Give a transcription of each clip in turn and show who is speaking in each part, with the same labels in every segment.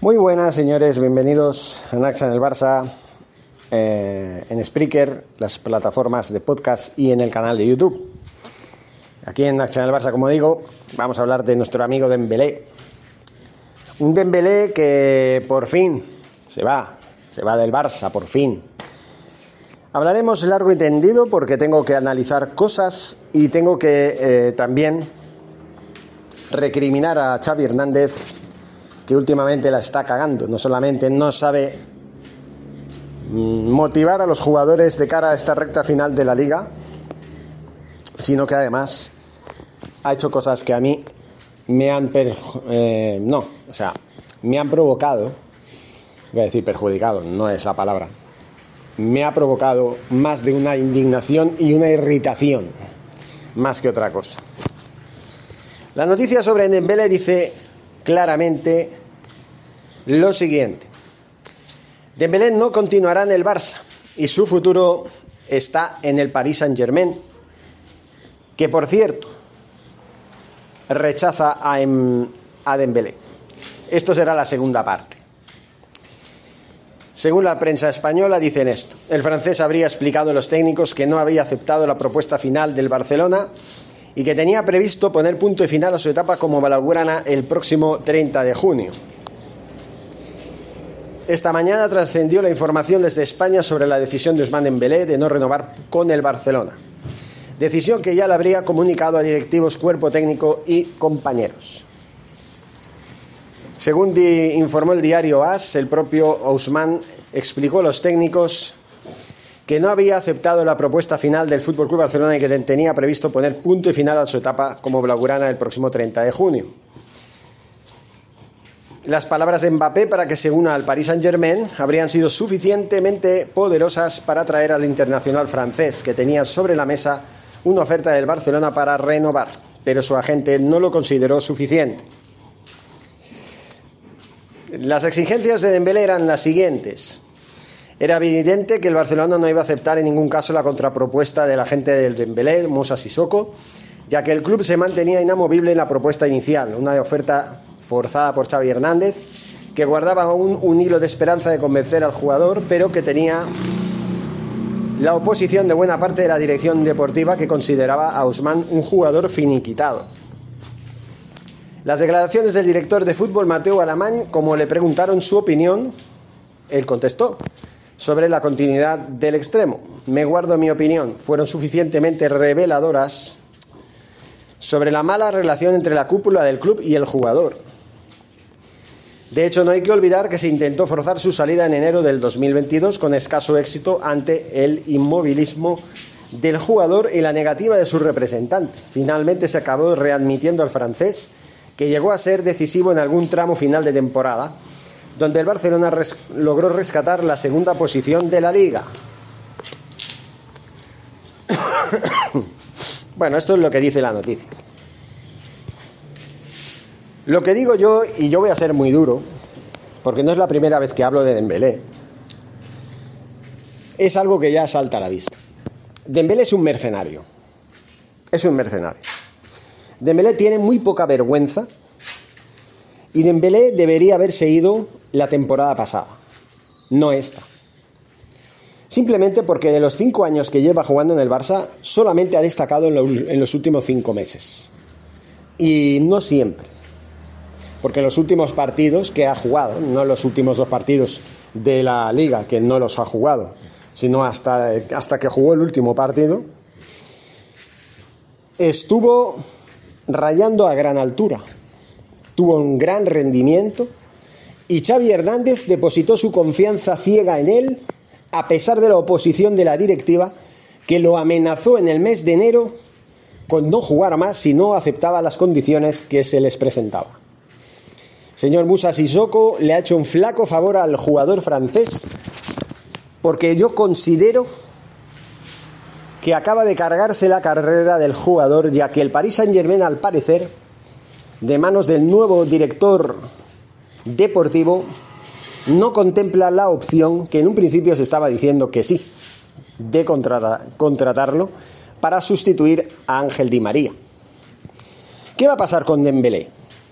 Speaker 1: Muy buenas, señores. Bienvenidos a Naxa en el Barça, eh, en Spreaker, las plataformas de podcast y en el canal de YouTube. Aquí en Naxa en el Barça, como digo, vamos a hablar de nuestro amigo Dembélé. Un Dembélé que por fin se va, se va del Barça, por fin. Hablaremos largo y tendido porque tengo que analizar cosas y tengo que eh, también recriminar a Xavi Hernández que últimamente la está cagando. No solamente no sabe mm, motivar a los jugadores de cara a esta recta final de la liga, sino que además ha hecho cosas que a mí me han eh, no, o sea, me han provocado, voy a decir perjudicado, no es la palabra, me ha provocado más de una indignación y una irritación, más que otra cosa. La noticia sobre Dembélé dice claramente lo siguiente. Dembélé no continuará en el Barça y su futuro está en el Paris Saint-Germain, que por cierto rechaza a, em, a Dembélé. Esto será la segunda parte. Según la prensa española dicen esto. El francés habría explicado a los técnicos que no había aceptado la propuesta final del Barcelona y que tenía previsto poner punto y final a su etapa como balaugrana el próximo 30 de junio. Esta mañana trascendió la información desde España sobre la decisión de Ousmane Dembélé de no renovar con el Barcelona. Decisión que ya le habría comunicado a directivos, cuerpo técnico y compañeros. Según informó el diario AS, el propio Ousmane explicó a los técnicos que no había aceptado la propuesta final del FC Barcelona y que tenía previsto poner punto y final a su etapa como blaugrana el próximo 30 de junio. Las palabras de Mbappé para que se una al Paris Saint-Germain habrían sido suficientemente poderosas para atraer al internacional francés, que tenía sobre la mesa una oferta del Barcelona para renovar, pero su agente no lo consideró suficiente. Las exigencias de Dembélé eran las siguientes. Era evidente que el Barcelona no iba a aceptar en ningún caso la contrapropuesta del agente del Dembélé, Moussa Sissoko, ya que el club se mantenía inamovible en la propuesta inicial, una oferta forzada por Xavi Hernández, que guardaba un, un hilo de esperanza de convencer al jugador, pero que tenía la oposición de buena parte de la dirección deportiva que consideraba a Usman un jugador finiquitado. Las declaraciones del director de fútbol Mateo Alamán, como le preguntaron su opinión, él contestó sobre la continuidad del extremo. Me guardo mi opinión, fueron suficientemente reveladoras sobre la mala relación entre la cúpula del club y el jugador. De hecho, no hay que olvidar que se intentó forzar su salida en enero del 2022 con escaso éxito ante el inmovilismo del jugador y la negativa de su representante. Finalmente se acabó readmitiendo al francés, que llegó a ser decisivo en algún tramo final de temporada, donde el Barcelona logró rescatar la segunda posición de la liga. bueno, esto es lo que dice la noticia. Lo que digo yo, y yo voy a ser muy duro, porque no es la primera vez que hablo de Dembélé, es algo que ya salta a la vista. Dembélé es un mercenario. Es un mercenario. Dembélé tiene muy poca vergüenza y Dembélé debería haberse ido la temporada pasada, no esta. Simplemente porque de los cinco años que lleva jugando en el Barça, solamente ha destacado en los últimos cinco meses. Y no siempre. porque los últimos partidos que ha jugado, no los últimos dos partidos de la liga, que no los ha jugado, sino hasta, hasta que jugó el último partido, estuvo rayando a gran altura, tuvo un gran rendimiento y Xavi Hernández depositó su confianza ciega en él a pesar de la oposición de la directiva que lo amenazó en el mes de enero con no jugar más si no aceptaba las condiciones que se les presentaba. Señor Musa Sissoko le ha hecho un flaco favor al jugador francés porque yo considero que acaba de cargarse la carrera del jugador ya que el Paris Saint-Germain al parecer de manos del nuevo director deportivo no contempla la opción que en un principio se estaba diciendo que sí, de contratarlo para sustituir a Ángel Di María. ¿Qué va a pasar con Dembélé?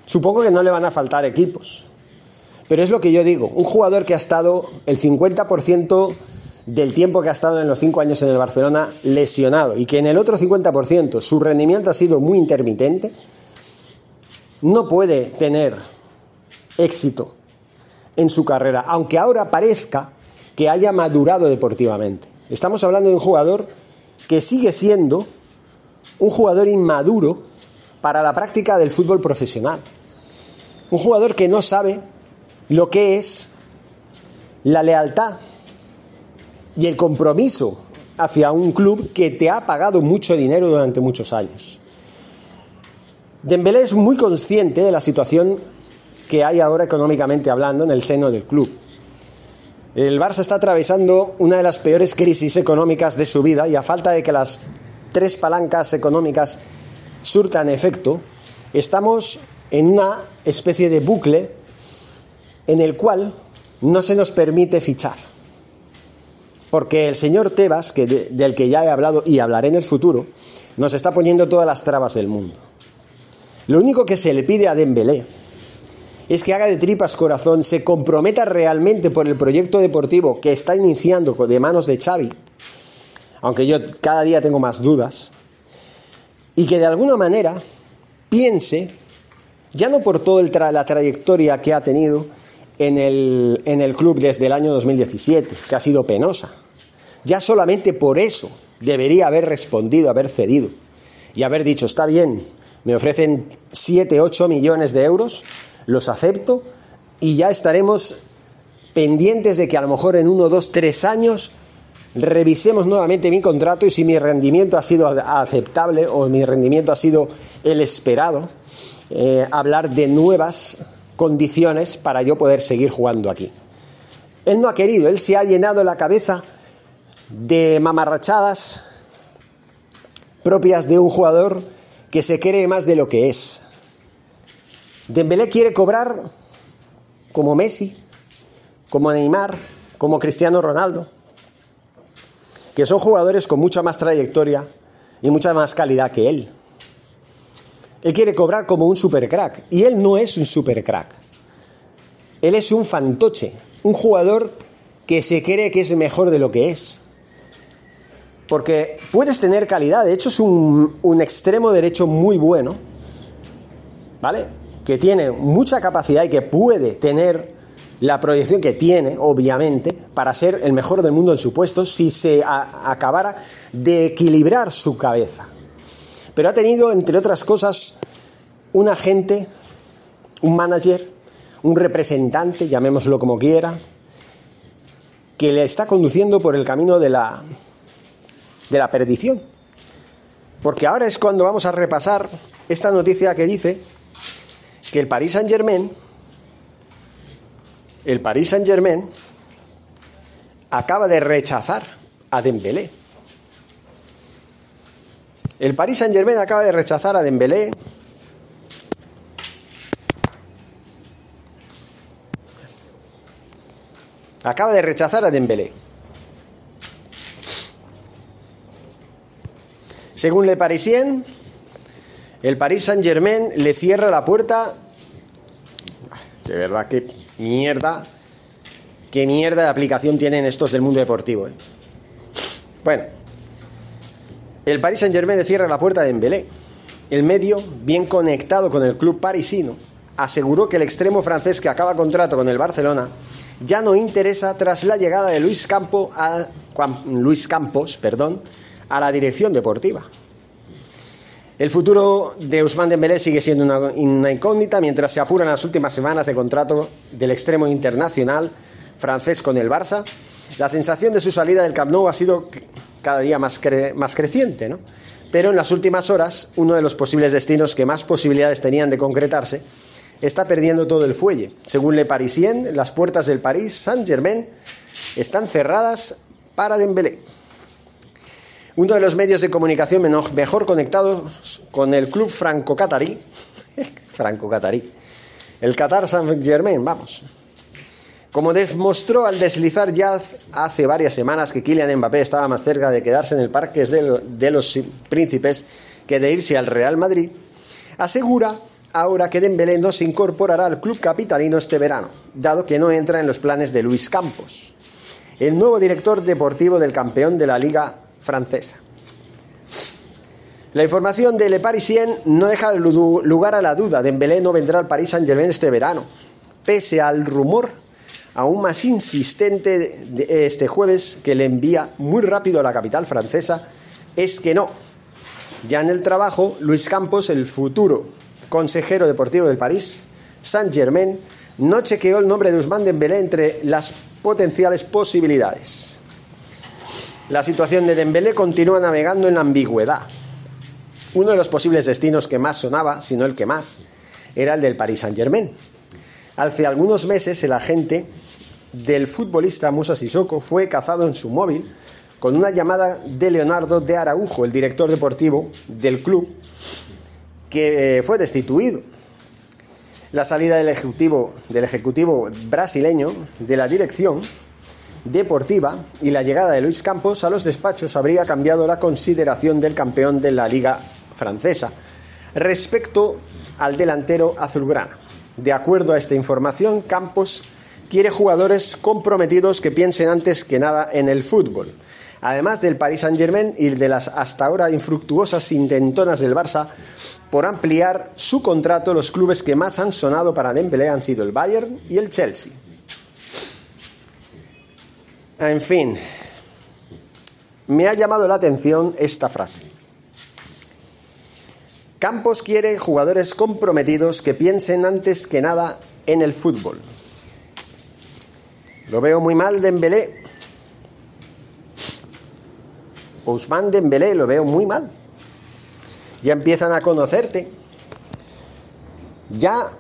Speaker 1: Supongo que no le van a faltar equipos. Pero es lo que yo digo, un jugador que ha estado el 50% del tiempo que ha estado en los cinco años en el Barcelona lesionado y que en el otro 50% su rendimiento ha sido muy intermitente, no puede tener éxito en su carrera, aunque ahora parezca que haya madurado deportivamente. Estamos hablando de un jugador que sigue siendo un jugador inmaduro para la práctica del fútbol profesional. Un jugador que no sabe lo que es la lealtad y el compromiso hacia un club que te ha pagado mucho dinero durante muchos años. Dembélé es muy consciente de la situación que hay ahora económicamente hablando en el seno del club. El Barça está atravesando una de las peores crisis económicas de su vida y a falta de que las tres palancas económicas surtan efecto, estamos en una especie de bucle en el cual no se nos permite fichar. Porque el señor Tebas, que del que ya he hablado y hablaré en el futuro, nos está poniendo todas las trabas del mundo. Lo único que se le pide a Dembélé es que haga de tripas corazón, se comprometa realmente por el proyecto deportivo que está iniciando de manos de Xavi, aunque yo cada día tengo más dudas, y que de alguna manera piense, ya no por toda la trayectoria que ha tenido en el, en el club desde el año 2017, que ha sido penosa, ya solamente por eso debería haber respondido, haber cedido y haber dicho, está bien, me ofrecen 7, 8 millones de euros, los acepto y ya estaremos pendientes de que a lo mejor en uno, dos, tres años revisemos nuevamente mi contrato y si mi rendimiento ha sido aceptable o mi rendimiento ha sido el esperado, eh, hablar de nuevas condiciones para yo poder seguir jugando aquí. Él no ha querido, él se ha llenado la cabeza de mamarrachadas propias de un jugador que se cree más de lo que es. Dembélé quiere cobrar como Messi, como Neymar, como Cristiano Ronaldo, que son jugadores con mucha más trayectoria y mucha más calidad que él. Él quiere cobrar como un supercrack y él no es un supercrack. Él es un fantoche, un jugador que se cree que es mejor de lo que es. Porque puedes tener calidad, de hecho es un, un extremo derecho muy bueno, ¿vale? que tiene mucha capacidad y que puede tener la proyección que tiene, obviamente, para ser el mejor del mundo en su puesto si se acabara de equilibrar su cabeza. Pero ha tenido, entre otras cosas, un agente, un manager, un representante, llamémoslo como quiera, que le está conduciendo por el camino de la, de la perdición. Porque ahora es cuando vamos a repasar esta noticia que dice que el Paris Saint Germain, el Paris Saint Germain acaba de rechazar a Dembélé. El Paris Saint Germain acaba de rechazar a Dembélé. Acaba de rechazar a Dembélé. Según Le Parisien, el Paris Saint Germain le cierra la puerta de verdad, qué mierda, qué mierda de aplicación tienen estos del mundo deportivo. ¿eh? Bueno, el Paris Saint Germain le cierra la puerta de Dembélé. El medio, bien conectado con el club parisino, aseguró que el extremo francés que acaba contrato con el Barcelona ya no interesa tras la llegada de Luis, Campo a, Luis Campos perdón, a la dirección deportiva. El futuro de Ousmane Dembélé sigue siendo una, incógnita mientras se apuran las últimas semanas de contrato del extremo internacional francés con el Barça. La sensación de su salida del Camp Nou ha sido cada día más, más creciente, ¿no? Pero en las últimas horas, uno de los posibles destinos que más posibilidades tenían de concretarse está perdiendo todo el fuelle. Según Le Parisien, las puertas del Paris Saint-Germain están cerradas para Dembélé. Uno de los medios de comunicación mejor conectados con el club franco-catarí, el Qatar Saint-Germain, vamos. Como demostró al deslizar ya hace varias semanas que Kylian Mbappé estaba más cerca de quedarse en el Parque de los Príncipes que de irse al Real Madrid, asegura ahora que Dembélé no se incorporará al club capitalino este verano, dado que no entra en los planes de Luis Campos, el nuevo director deportivo del campeón de la liga francesa. La información de Le Parisien no deja lugar a la duda. Dembélé no vendrá al Paris Saint-Germain este verano, pese al rumor aún más insistente de este jueves que le envía muy rápido a la capital francesa es que no. Ya en el trabajo, Luis Campos, el futuro consejero deportivo del París, Saint-Germain, no chequeó el nombre de Ousmane Dembélé entre las potenciales posibilidades. La situación de Dembélé continúa navegando en la ambigüedad. Uno de los posibles destinos que más sonaba, si no el que más, era el del Paris Saint-Germain. Hace algunos meses el agente del futbolista Musa Sissoko fue cazado en su móvil con una llamada de Leonardo de Araujo, el director deportivo del club, que fue destituido. La salida del ejecutivo, del ejecutivo brasileño de la dirección deportiva y la llegada de Luis Campos a los despachos habría cambiado la consideración del campeón de la liga francesa respecto al delantero azulgrana. De acuerdo a esta información, Campos quiere jugadores comprometidos que piensen antes que nada en el fútbol. Además del Paris Saint-Germain y de las hasta ahora infructuosas intentonas del Barça, por ampliar su contrato, los clubes que más han sonado para Dembélé han sido el Bayern y el Chelsea. En fin, me ha llamado la atención esta frase. Campos quiere jugadores comprometidos que piensen antes que nada en el fútbol. Lo veo muy mal Dembélé. Ousmane Dembélé lo veo muy mal ya empiezan a conocerte. Ya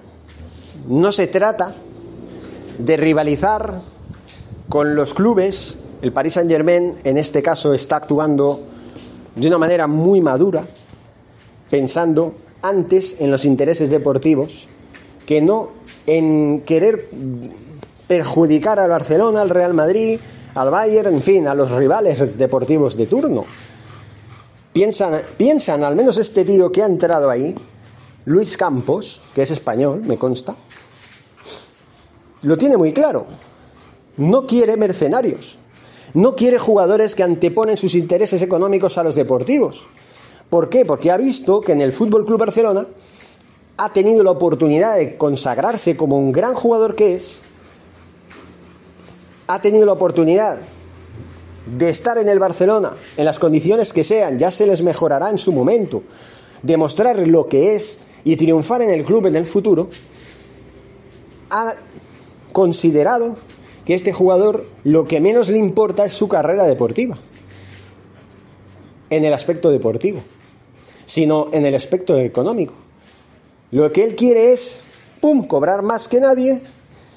Speaker 1: no se trata de rivalizar con los clubes. El Paris Saint Germain en este caso está actuando de una manera muy madura, pensando antes en los intereses deportivos que no en querer perjudicar al Barcelona, al Real Madrid, al Bayern, en fin, a los rivales deportivos de turno. Piensan, piensan, al menos este tío que ha entrado ahí, Luis Campos, que es español, me consta, lo tiene muy claro. No quiere mercenarios. No quiere jugadores que anteponen sus intereses económicos a los deportivos. ¿Por qué? Porque ha visto que en el Fútbol Club Barcelona ha tenido la oportunidad de consagrarse como un gran jugador que es. Ha tenido la oportunidad de estar en el Barcelona, en las condiciones que sean, ya se les mejorará en su momento, demostrar lo que es y triunfar en el club en el futuro, ha considerado que este jugador lo que menos le importa es su carrera deportiva, en el aspecto deportivo, sino en el aspecto económico. Lo que él quiere es, ¡pum!, cobrar más que nadie.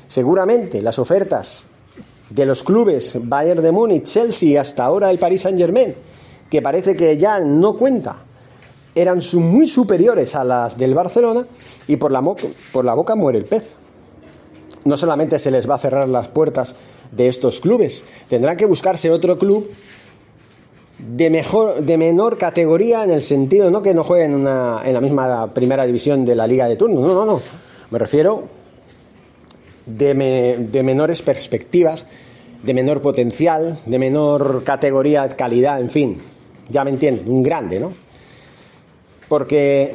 Speaker 1: Seguramente las ofertas de los clubes Bayern de Múnich, Chelsea hasta ahora el Paris Saint-Germain, que parece que ya no cuenta, eran muy superiores a las del Barcelona y por la, por la boca muere el pez. No solamente se les va a cerrar las puertas de estos clubes, tendrán que buscarse otro club de, mejor, de menor categoría en el sentido no que no jueguen una, en la misma primera división de la liga de turno, no, no, no. Me refiero de, menores perspectivas, de menor potencial, de menor categoría, calidad, en fin, ya me entienden, un grande, ¿no? Porque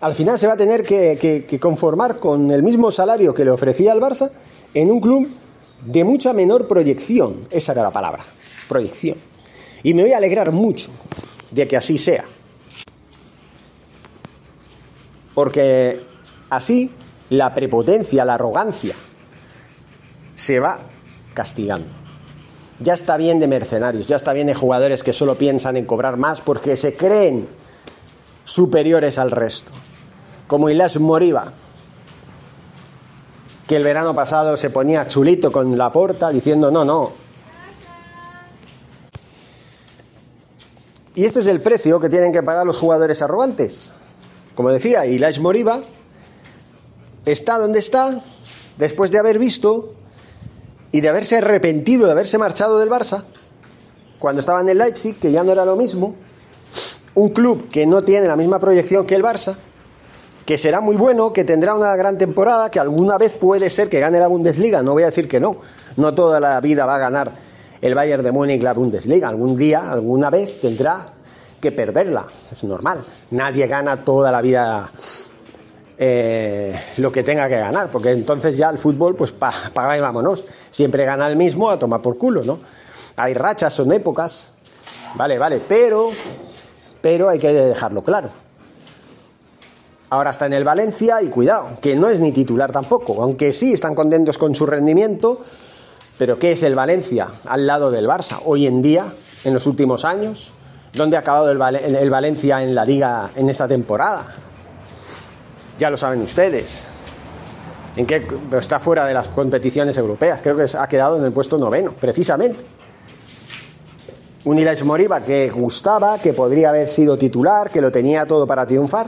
Speaker 1: al final se va a tener que, conformar con el mismo salario que le ofrecía al Barça en un club de mucha menor proyección. Esa era la palabra, proyección. Y me voy a alegrar mucho de que así sea. Porque así la prepotencia, la arrogancia, se va castigando. Ya está bien de mercenarios, ya está bien de jugadores que solo piensan en cobrar más porque se creen superiores al resto. Como Ilás Moriba, que el verano pasado se ponía chulito con la porta diciendo no, no. Y este es el precio que tienen que pagar los jugadores arrogantes. Como decía, Ilás Moriba está donde está después de haber visto y de haberse arrepentido de haberse marchado del Barça cuando estaba en el Leipzig, que ya no era lo mismo, un club que no tiene la misma proyección que el Barça, que será muy bueno, que tendrá una gran temporada, que alguna vez puede ser que gane la Bundesliga, no voy a decir que no, no toda la vida va a ganar el Bayern de Múnich la Bundesliga, algún día, alguna vez tendrá que perderla, es normal, nadie gana toda la vida eh, lo que tenga que ganar, porque entonces ya el fútbol, pues pa- y vámonos. Siempre gana el mismo a tomar por culo, ¿no? Hay rachas, son épocas, vale, vale, pero, pero hay que dejarlo claro. Ahora está en el Valencia y cuidado, que no es ni titular tampoco, aunque sí están contentos con su rendimiento, pero ¿qué es el Valencia al lado del Barça? Hoy en día, en los últimos años, ¿dónde ha acabado el, Vale- el Valencia en la liga en esta temporada? Ya lo saben ustedes. En qué está fuera de las competiciones europeas. Creo que ha quedado en el puesto noveno, precisamente. Un Ilaix Moriba que gustaba, que podría haber sido titular, que lo tenía todo para triunfar,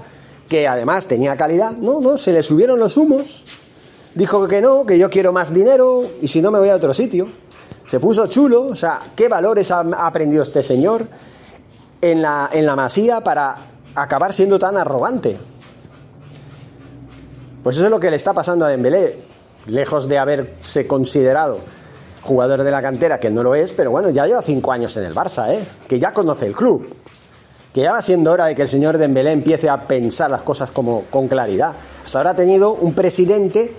Speaker 1: que además tenía calidad. No, no, se le subieron los humos. Dijo que no, que yo quiero más dinero y si no me voy a otro sitio. Se puso chulo. O sea, ¿qué valores ha aprendido este señor en la, en la masía para acabar siendo tan arrogante? Pues eso es lo que le está pasando a Dembélé, lejos de haberse considerado jugador de la cantera, que no lo es, pero bueno, ya lleva cinco años en el Barça, ¿eh? que ya conoce el club, que ya va siendo hora de que el señor Dembélé empiece a pensar las cosas como con claridad. Hasta ahora ha tenido un presidente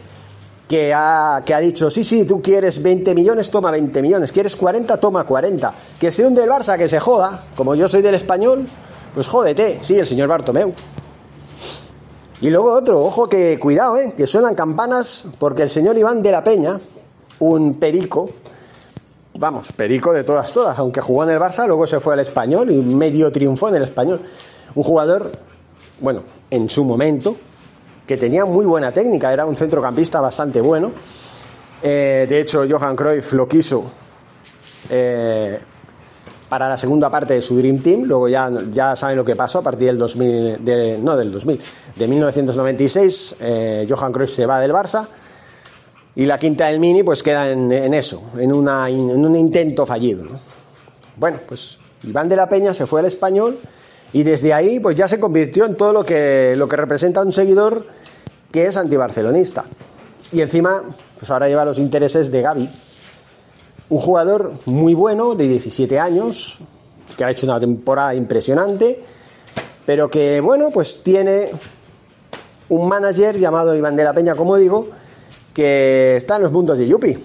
Speaker 1: que ha, que ha dicho, sí, sí, tú quieres 20 millones, toma 20 millones, quieres 40, toma 40, que se hunde el Barça, que se joda, como yo soy del español, pues jódete, sí, el señor Bartomeu. Y luego otro, ojo que cuidado, ¿eh? que suenan campanas porque el señor Iván de la Peña, un perico, vamos, perico de todas, todas, aunque jugó en el Barça, luego se fue al español y medio triunfó en el español. Un jugador, bueno, en su momento, que tenía muy buena técnica, era un centrocampista bastante bueno. Eh, de hecho, Johan Cruyff lo quiso eh, para la segunda parte de su Dream Team. Luego ya, ya saben lo que pasó a partir del 2000, de- no del 2000, de 1996. eh, Johan Cruyff se va del Barça y la quinta del Mini pues queda en, eso, en, una, en un intento fallido. ¿no? Bueno, pues Iván de la Peña se fue al español y desde ahí pues ya se convirtió en todo lo que, lo que representa un seguidor que es antibarcelonista. Y encima, pues ahora lleva los intereses de Gaby, un jugador muy bueno, de 17 años, que ha hecho una temporada impresionante, pero que, bueno, pues tiene un manager llamado Iván de la Peña, como digo, que está en los puntos de Yupi.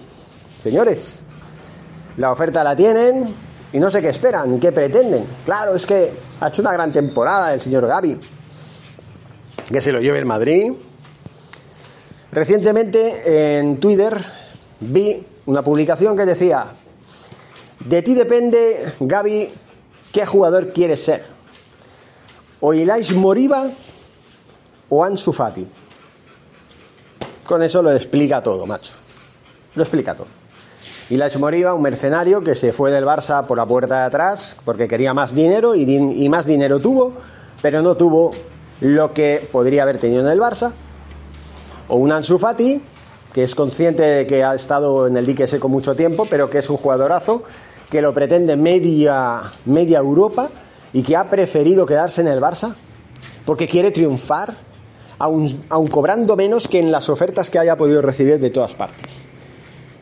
Speaker 1: Señores, la oferta la tienen y no sé qué esperan, qué pretenden. Claro, es que ha hecho una gran temporada el señor Gaby. Que se lo lleve el Madrid. Recientemente en Twitter vi una publicación que decía, de ti depende, Gaby, qué jugador quieres ser. O Ilais Moriba o Ansu Fati. Con eso lo explica todo, macho. Lo explica todo. Ilais Moriba, un mercenario que se fue del Barça por la puerta de atrás porque quería más dinero y, y más dinero tuvo, pero no tuvo lo que podría haber tenido en el Barça. O un Ansu Fati, que es consciente de que ha estado en el dique seco mucho tiempo, pero que es un jugadorazo, que lo pretende media, media Europa y que ha preferido quedarse en el Barça porque quiere triunfar, aun, aun cobrando menos que en las ofertas que haya podido recibir de todas partes.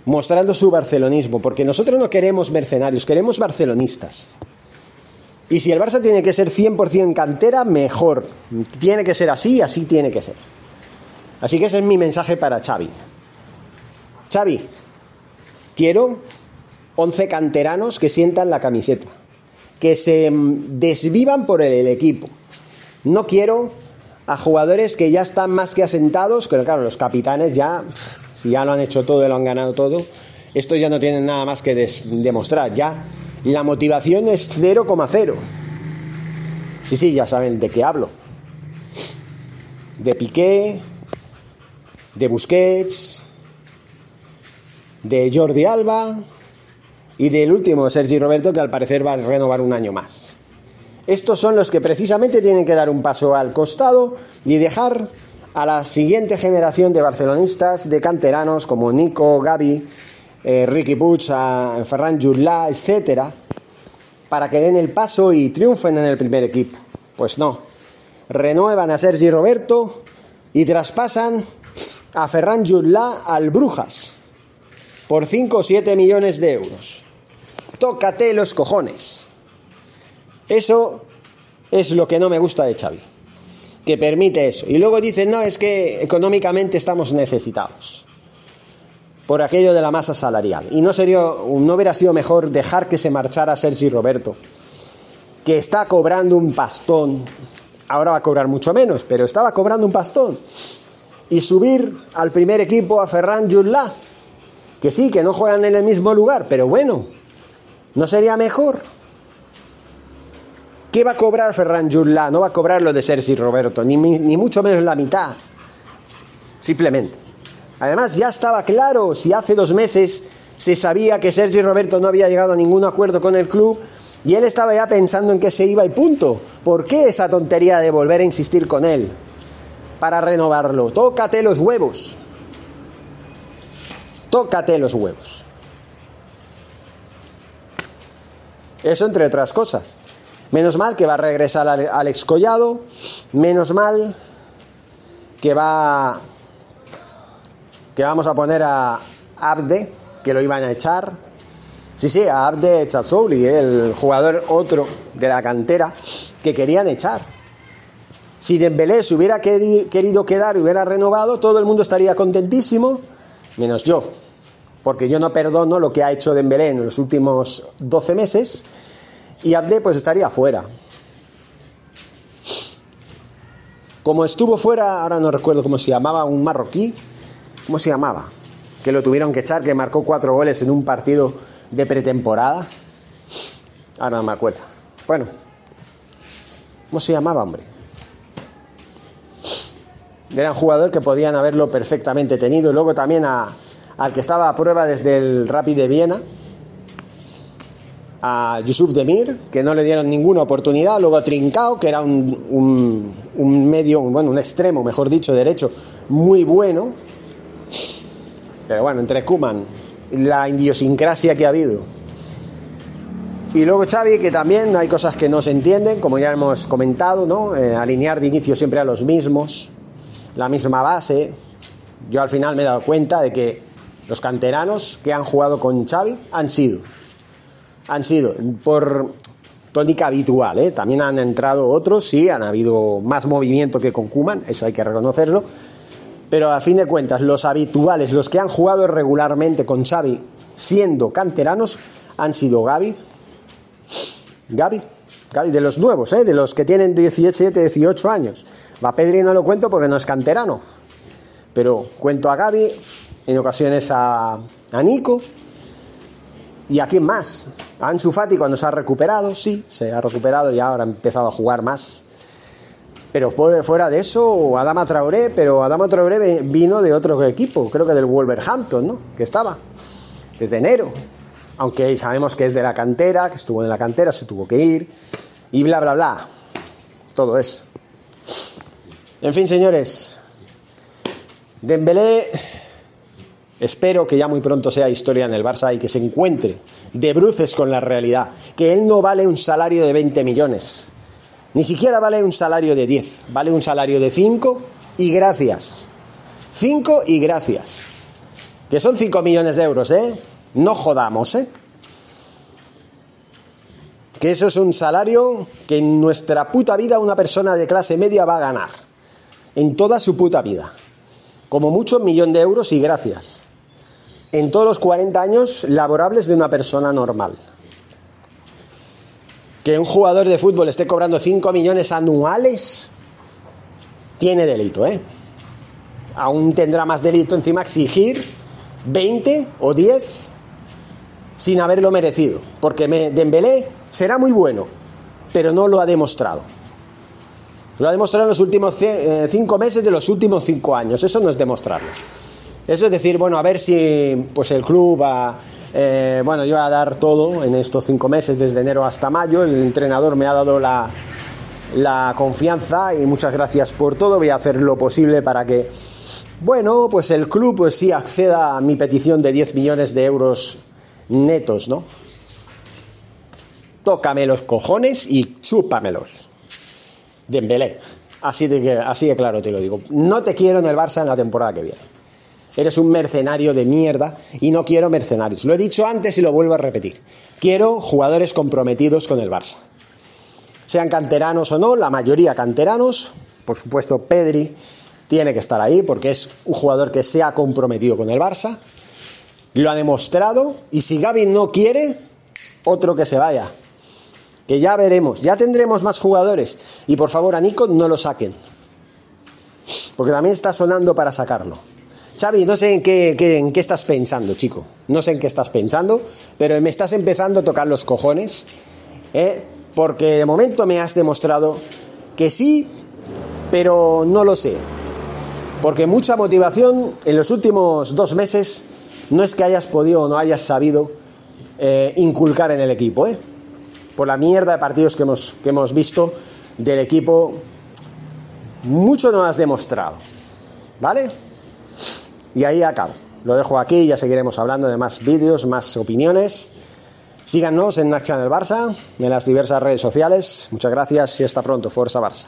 Speaker 1: Mostrando su barcelonismo, porque nosotros no queremos mercenarios, queremos barcelonistas. Y si el Barça tiene que ser 100% cantera, mejor. Tiene que ser así, así tiene que ser. Así que ese es mi mensaje para Xavi. Xavi, quiero 11 canteranos que sientan la camiseta, que se desvivan por el, equipo. No quiero a jugadores que ya están más que asentados, pero claro, los capitanes ya, si ya lo han hecho todo y lo han ganado todo, estos ya no tienen nada más que demostrar, ya la motivación es 0,0. Sí, sí, ya saben de qué hablo. De Piqué, de Busquets, de Jordi Alba y del último Sergi Roberto que al parecer va a renovar un año más. Estos son los que precisamente tienen que dar un paso al costado y dejar a la siguiente generación de barcelonistas, de canteranos como Nico, Gaby, eh, Ricky Puig, Ferran Jurlá, etcétera, para que den el paso y triunfen en el primer equipo. Pues no. Renuevan a Sergi Roberto y traspasan a Ferran Jurlá al Brujas por 5 o 7 millones de euros. Tócate los cojones. Eso es lo que no me gusta de Xavi, que permite eso. Y luego dicen, no, es que económicamente estamos necesitados por aquello de la masa salarial. Y no, sería, no hubiera sido mejor dejar que se marchara Sergi Roberto, que está cobrando un pastón, ahora va a cobrar mucho menos, pero estaba cobrando un pastón, y subir al primer equipo a Ferran Jurlá, que sí, que no juegan en el mismo lugar, pero bueno, ¿no sería mejor? ¿Qué va a cobrar Ferran Jurlá? No va a cobrar lo de Sergi Roberto, ni, ni mucho menos la mitad, simplemente. Además, ya estaba claro, si hace dos meses se sabía que Sergio Roberto no había llegado a ningún acuerdo con el club y él estaba ya pensando en que se iba y punto. ¿Por qué esa tontería de volver a insistir con él? Para renovarlo. Tócate los huevos. Tócate los huevos. Eso entre otras cosas. Menos mal que va a regresar Alex Collado. Menos mal que va que vamos a poner a Abde, que lo iban a echar. Sí, sí, a Abde Chazzouli, el jugador otro de la cantera que querían echar. Si Dembélé se hubiera querido quedar y hubiera renovado, todo el mundo estaría contentísimo, menos yo, porque yo no perdono lo que ha hecho Dembélé en los últimos 12 meses y Abde pues estaría fuera. Como estuvo fuera, ahora no recuerdo cómo se llamaba, un marroquí, ¿Cómo se llamaba? Que lo tuvieron que echar, que marcó cuatro goles en un partido de pretemporada. Ahora no me acuerdo. Bueno, ¿cómo se llamaba, hombre? Era un jugador que podían haberlo perfectamente tenido. Luego también al que estaba a prueba desde el Rapid de Viena, a Yusuf Demir, que no le dieron ninguna oportunidad. Luego a Trincao, que era un, un medio, bueno, un extremo, mejor dicho, derecho, muy bueno pero bueno, entre Kuman, la idiosincrasia que ha habido. Y luego Xavi, que también hay cosas que no se entienden, como ya hemos comentado, ¿no? Eh, alinear de inicio siempre a los mismos, la misma base. Yo al final me he dado cuenta de que los canteranos que han jugado con Xavi han sido, han sido por tónica habitual, ¿eh? también han entrado otros, sí, han habido más movimiento que con Kuman, eso hay que reconocerlo, pero a fin de cuentas, los habituales, los que han jugado regularmente con Xavi siendo canteranos, han sido Gaby, Gaby, Gaby de los nuevos, ¿eh? de los que tienen 17, 18 años. Va Pedri no lo cuento porque no es canterano, pero cuento a Gaby, en ocasiones a, a Nico, ¿Y a quién más? A Ansu Fati cuando se ha recuperado, sí, se ha recuperado y ahora ha empezado a jugar más. Pero fuera de eso, Adama Traoré, pero Adama Traoré vino de otro equipo, creo que del Wolverhampton, ¿no? Que estaba desde enero. Aunque sabemos que es de la cantera, que estuvo en la cantera, se tuvo que ir, y bla, bla, bla. Todo eso. En fin, señores, Dembélé espero que ya muy pronto sea historia en el Barça y que se encuentre de bruces con la realidad, que él no vale un salario de 20 millones, ni siquiera vale un salario de 10, vale un salario de 5 y gracias. 5 y gracias. Que son 5 millones de euros, ¿eh? No jodamos, ¿eh? que eso es un salario que en nuestra puta vida una persona de clase media va a ganar. En toda su puta vida. Como mucho un millón de euros y gracias. En todos los 40 años laborables de una persona normal. Que un jugador de fútbol esté cobrando 5 millones anuales tiene delito, ¿eh? Aún tendrá más delito encima exigir 20 o 10 sin haberlo merecido. Porque Dembélé será muy bueno, pero no lo ha demostrado. Lo ha demostrado en los últimos eh, cinco meses de los últimos cinco años. Eso no es demostrarlo. Eso es decir, bueno, a ver si pues el club va, eh, bueno, yo voy a dar todo en estos cinco meses, desde enero hasta mayo. El entrenador me ha dado la, la confianza y muchas gracias por todo. Voy a hacer lo posible para que, bueno, pues el club pues sí acceda a mi petición de 10 millones de euros netos, ¿no? Tócame los cojones y chúpamelos. Dembélé. Así de, así de claro te lo digo. No te quiero en el Barça en la temporada que viene. Eres un mercenario de mierda y no quiero mercenarios. Lo he dicho antes y lo vuelvo a repetir. Quiero jugadores comprometidos con el Barça. Sean canteranos o no, la mayoría canteranos. Por supuesto, Pedri tiene que estar ahí porque es un jugador que se ha comprometido con el Barça. Lo ha demostrado. Y si Gaby no quiere, otro que se vaya. Que ya veremos. Ya tendremos más jugadores. Y por favor, a Nico no lo saquen. Porque también está sonando para sacarlo. Xavi, no sé en qué, en qué estás pensando, chico. No sé en qué estás pensando, pero me estás empezando a tocar los cojones, ¿eh? porque de momento me has demostrado que sí, pero no lo sé. Porque mucha motivación en los últimos dos meses no es que hayas podido o no hayas sabido eh, inculcar en el equipo, ¿eh? Por la mierda de partidos que hemos, que hemos visto del equipo, mucho no has demostrado. ¿Vale? Y ahí acabo. Lo dejo aquí ya seguiremos hablando de más vídeos, más opiniones. Síganos en Channel Barça, en las diversas redes sociales. Muchas gracias y hasta pronto. Fuerza Barça.